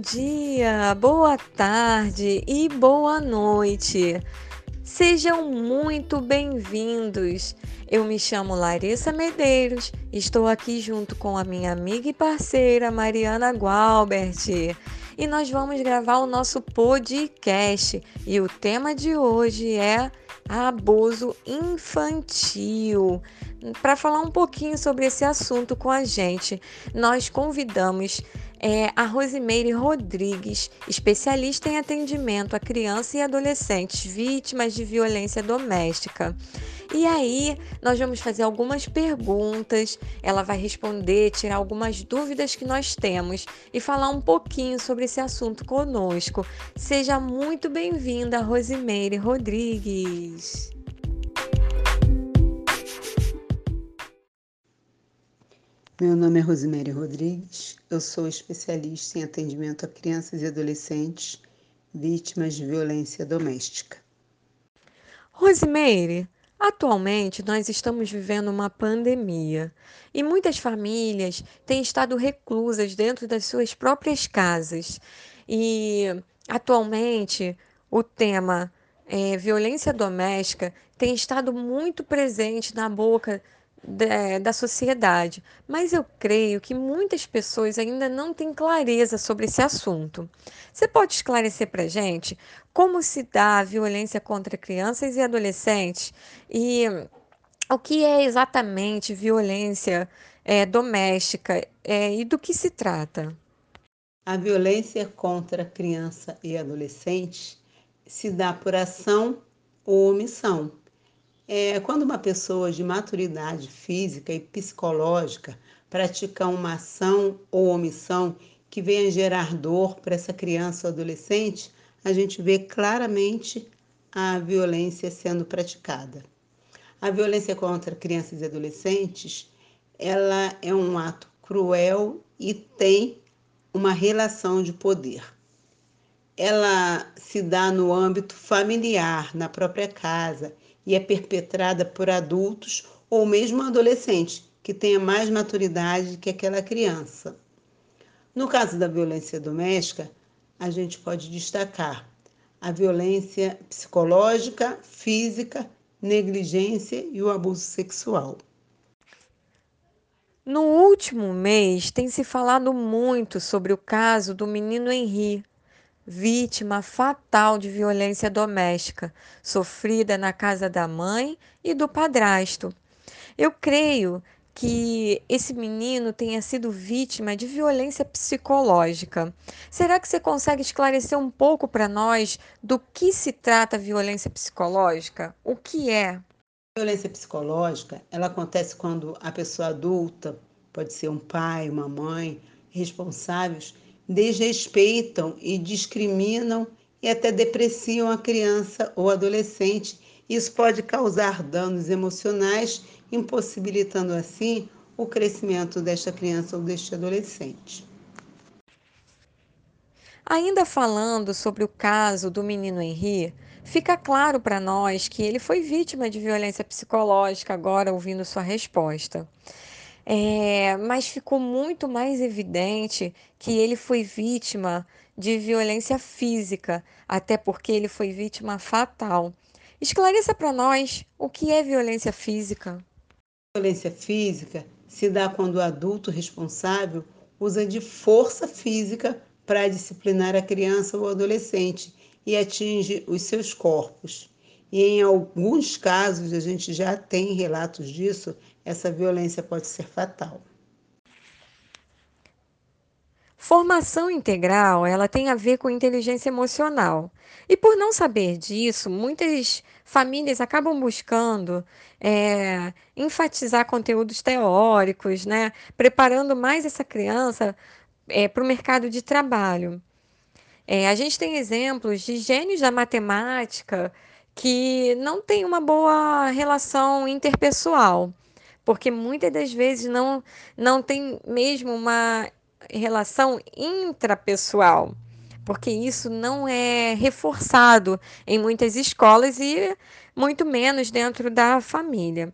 Bom dia, boa tarde e boa noite. Sejam muito bem-vindos. Eu me chamo Larissa Medeiros, estou aqui junto com a minha amiga e parceira Mariana Gualbert e nós vamos gravar o nosso podcast. E o tema de hoje é abuso infantil. Para falar um pouquinho sobre esse assunto com a gente, nós convidamos é a Rosimeire Rodrigues, especialista em atendimento a crianças e adolescentes vítimas de violência doméstica. E aí, nós vamos fazer algumas perguntas, ela vai responder, tirar algumas dúvidas que nós temos e falar um pouquinho sobre esse assunto conosco. Seja muito bem-vinda, Rosimeire Rodrigues. Meu nome é Rosemary Rodrigues, eu sou especialista em atendimento a crianças e adolescentes vítimas de violência doméstica. Rosemary, atualmente nós estamos vivendo uma pandemia e muitas famílias têm estado reclusas dentro das suas próprias casas. E atualmente o tema é, violência doméstica tem estado muito presente na boca da, da sociedade, mas eu creio que muitas pessoas ainda não têm clareza sobre esse assunto. Você pode esclarecer para gente como se dá a violência contra crianças e adolescentes e o que é exatamente violência é, doméstica é, e do que se trata? A violência contra criança e adolescente se dá por ação ou omissão é, quando uma pessoa de maturidade física e psicológica pratica uma ação ou omissão que venha gerar dor para essa criança ou adolescente, a gente vê claramente a violência sendo praticada. A violência contra crianças e adolescentes, ela é um ato cruel e tem uma relação de poder. Ela se dá no âmbito familiar, na própria casa, e é perpetrada por adultos ou mesmo adolescentes que tenha mais maturidade que aquela criança. No caso da violência doméstica, a gente pode destacar a violência psicológica, física, negligência e o abuso sexual. No último mês, tem se falado muito sobre o caso do menino Henri, vítima fatal de violência doméstica, sofrida na casa da mãe e do padrasto. Eu creio que esse menino tenha sido vítima de violência psicológica. Será que você consegue esclarecer um pouco para nós do que se trata violência psicológica? O que é? A violência psicológica, ela acontece quando a pessoa adulta, pode ser um pai, uma mãe, responsáveis, desrespeitam e discriminam e até depreciam a criança ou adolescente. Isso pode causar danos emocionais, impossibilitando assim o crescimento desta criança ou deste adolescente. Ainda falando sobre o caso do menino Henri, fica claro para nós que ele foi vítima de violência psicológica, agora ouvindo sua resposta. É, mas ficou muito mais evidente que ele foi vítima de violência física, até porque ele foi vítima fatal. Esclareça para nós o que é violência física. Violência física se dá quando o adulto responsável usa de força física para disciplinar a criança ou adolescente e atinge os seus corpos. E em alguns casos, a gente já tem relatos disso, essa violência pode ser fatal. Formação integral, ela tem a ver com inteligência emocional. E por não saber disso, muitas famílias acabam buscando é, enfatizar conteúdos teóricos, né? Preparando mais essa criança é, para o mercado de trabalho. É, a gente tem exemplos de gênios da matemática que não têm uma boa relação interpessoal porque muitas das vezes não, não tem mesmo uma relação intrapessoal, porque isso não é reforçado em muitas escolas e muito menos dentro da família.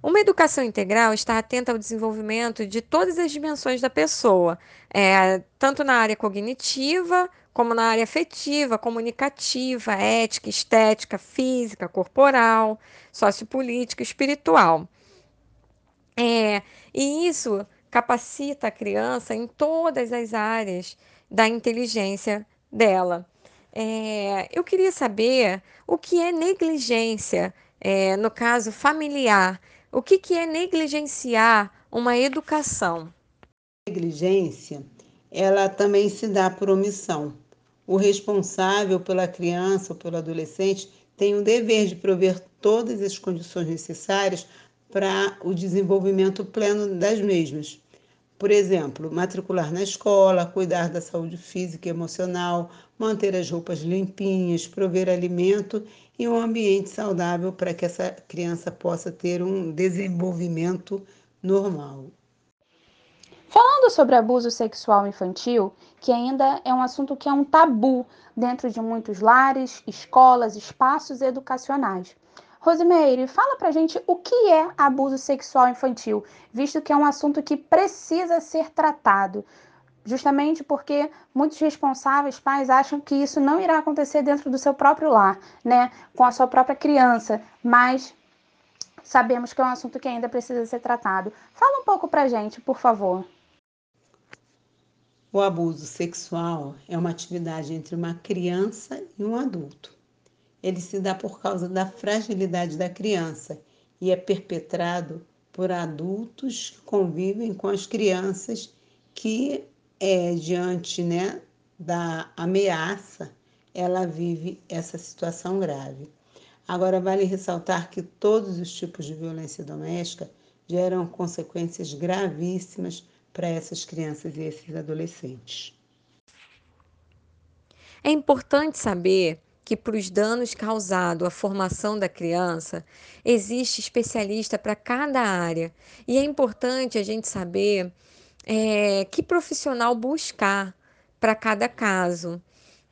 Uma educação integral está atenta ao desenvolvimento de todas as dimensões da pessoa, é, tanto na área cognitiva, como na área afetiva, comunicativa, ética, estética, física, corporal, sociopolítica, espiritual. E isso capacita a criança em todas as áreas da inteligência dela. É, eu queria saber o que é negligência, é, no caso familiar. O que, que é negligenciar uma educação? Negligência, ela também se dá por omissão. O responsável pela criança ou pelo adolescente tem o dever de prover todas as condições necessárias para o desenvolvimento pleno das mesmas. Por exemplo, matricular na escola, cuidar da saúde física e emocional, manter as roupas limpinhas, prover alimento e um ambiente saudável para que essa criança possa ter um desenvolvimento normal. Falando sobre abuso sexual infantil, que ainda é um assunto que é um tabu dentro de muitos lares, escolas, espaços educacionais. Rosimeire, fala pra gente o que é abuso sexual infantil, visto que é um assunto que precisa ser tratado. Justamente porque muitos responsáveis, pais, acham que isso não irá acontecer dentro do seu próprio lar, né? Com a sua própria criança. Mas sabemos que é um assunto que ainda precisa ser tratado. Fala um pouco pra gente, por favor. O abuso sexual é uma atividade entre uma criança e um adulto ele se dá por causa da fragilidade da criança e é perpetrado por adultos que convivem com as crianças que, é, diante né, da ameaça, ela vive essa situação grave. Agora, vale ressaltar que todos os tipos de violência doméstica geram consequências gravíssimas para essas crianças e esses adolescentes. É importante saber que para os danos causados à formação da criança, existe especialista para cada área. E é importante a gente saber é, que profissional buscar para cada caso.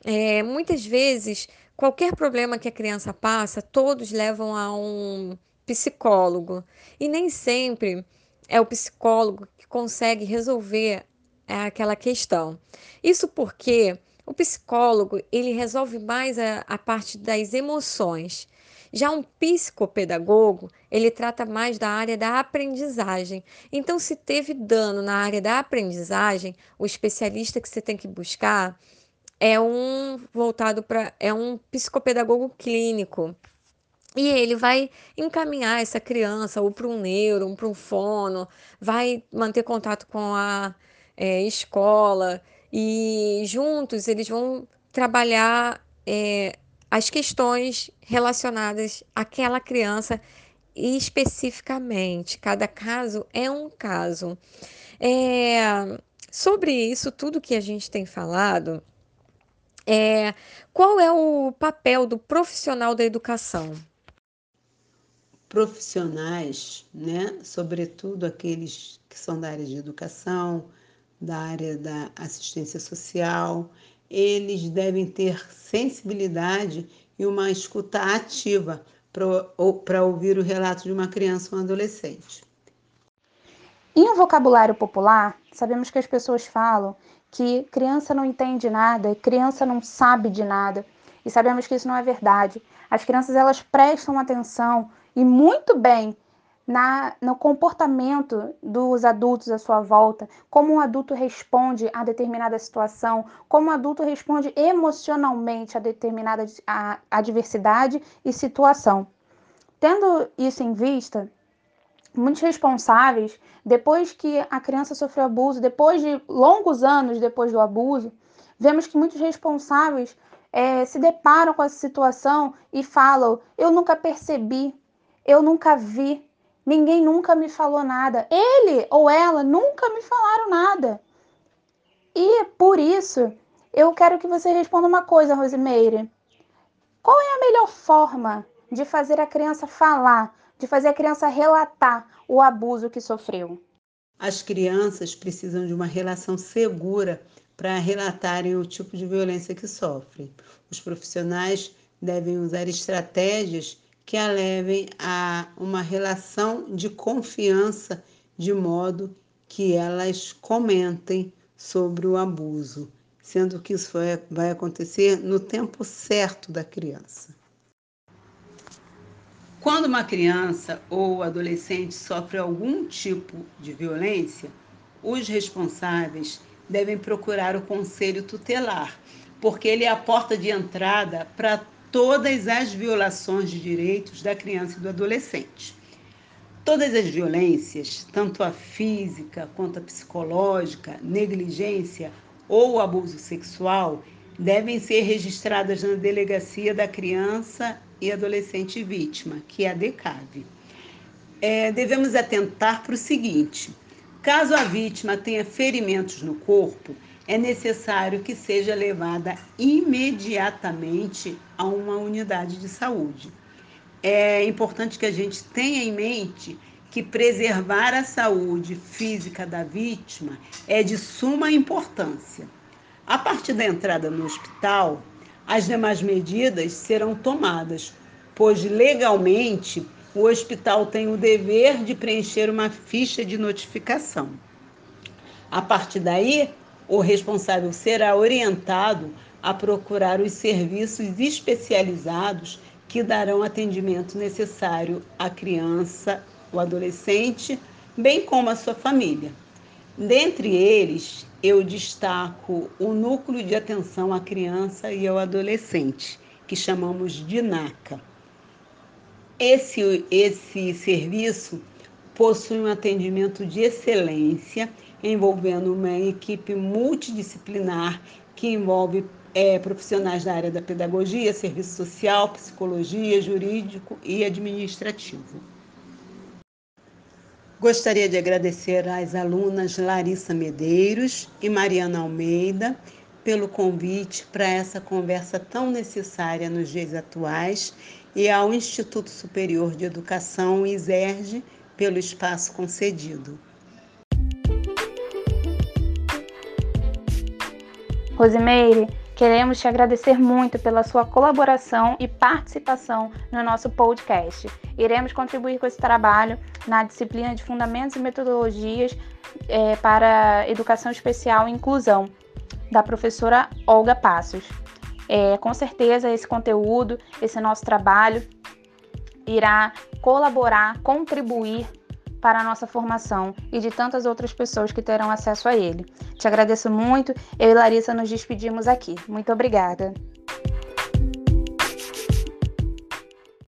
É, muitas vezes, qualquer problema que a criança passa, todos levam a um psicólogo. E nem sempre é o psicólogo que consegue resolver aquela questão. Isso porque o psicólogo, ele resolve mais a, a parte das emoções. Já um psicopedagogo, ele trata mais da área da aprendizagem. Então, se teve dano na área da aprendizagem, o especialista que você tem que buscar é um voltado para é um psicopedagogo clínico. E ele vai encaminhar essa criança ou para um neuro, para um fono, vai manter contato com a é, escola e juntos eles vão trabalhar é, as questões relacionadas àquela criança especificamente. Cada caso é um caso. É, sobre isso tudo que a gente tem falado, é, qual é o papel do profissional da educação? Profissionais, né, sobretudo aqueles que são da área de educação, da área da assistência social, eles devem ter sensibilidade e uma escuta ativa para ouvir o relato de uma criança ou um adolescente. Em um vocabulário popular, sabemos que as pessoas falam que criança não entende nada, criança não sabe de nada, e sabemos que isso não é verdade. As crianças elas prestam atenção e muito bem na, no comportamento dos adultos à sua volta, como um adulto responde a determinada situação, como um adulto responde emocionalmente a determinada adversidade e situação. Tendo isso em vista, muitos responsáveis, depois que a criança sofreu abuso, depois de longos anos depois do abuso, vemos que muitos responsáveis é, se deparam com essa situação e falam: Eu nunca percebi, eu nunca vi, Ninguém nunca me falou nada. Ele ou ela nunca me falaram nada. E por isso, eu quero que você responda uma coisa, Rosimeire. Qual é a melhor forma de fazer a criança falar, de fazer a criança relatar o abuso que sofreu? As crianças precisam de uma relação segura para relatarem o tipo de violência que sofrem. Os profissionais devem usar estratégias que a levem a uma relação de confiança, de modo que elas comentem sobre o abuso, sendo que isso vai acontecer no tempo certo da criança. Quando uma criança ou adolescente sofre algum tipo de violência, os responsáveis devem procurar o conselho tutelar, porque ele é a porta de entrada para todas as violações de direitos da criança e do adolescente. Todas as violências, tanto a física quanto a psicológica, negligência ou abuso sexual, devem ser registradas na delegacia da criança e adolescente vítima, que é a DECAV. É, devemos atentar para o seguinte: caso a vítima tenha ferimentos no corpo, é necessário que seja levada imediatamente a uma unidade de saúde. É importante que a gente tenha em mente que preservar a saúde física da vítima é de suma importância. A partir da entrada no hospital, as demais medidas serão tomadas, pois legalmente o hospital tem o dever de preencher uma ficha de notificação. A partir daí, o responsável será orientado a procurar os serviços especializados que darão atendimento necessário à criança, o adolescente, bem como à sua família. Dentre eles, eu destaco o Núcleo de Atenção à Criança e ao Adolescente, que chamamos de NACA. Esse, esse serviço possui um atendimento de excelência envolvendo uma equipe multidisciplinar que envolve é, profissionais da área da pedagogia, serviço social, psicologia, jurídico e administrativo. Gostaria de agradecer às alunas Larissa Medeiros e Mariana Almeida pelo convite para essa conversa tão necessária nos dias atuais e ao Instituto Superior de Educação, ISERG, pelo espaço concedido. Rosimeire, queremos te agradecer muito pela sua colaboração e participação no nosso podcast. Iremos contribuir com esse trabalho na disciplina de Fundamentos e Metodologias é, para Educação Especial e Inclusão, da professora Olga Passos. É, com certeza, esse conteúdo, esse nosso trabalho, irá colaborar, contribuir para a nossa formação e de tantas outras pessoas que terão acesso a ele. Te agradeço muito. Eu e Larissa nos despedimos aqui. Muito obrigada.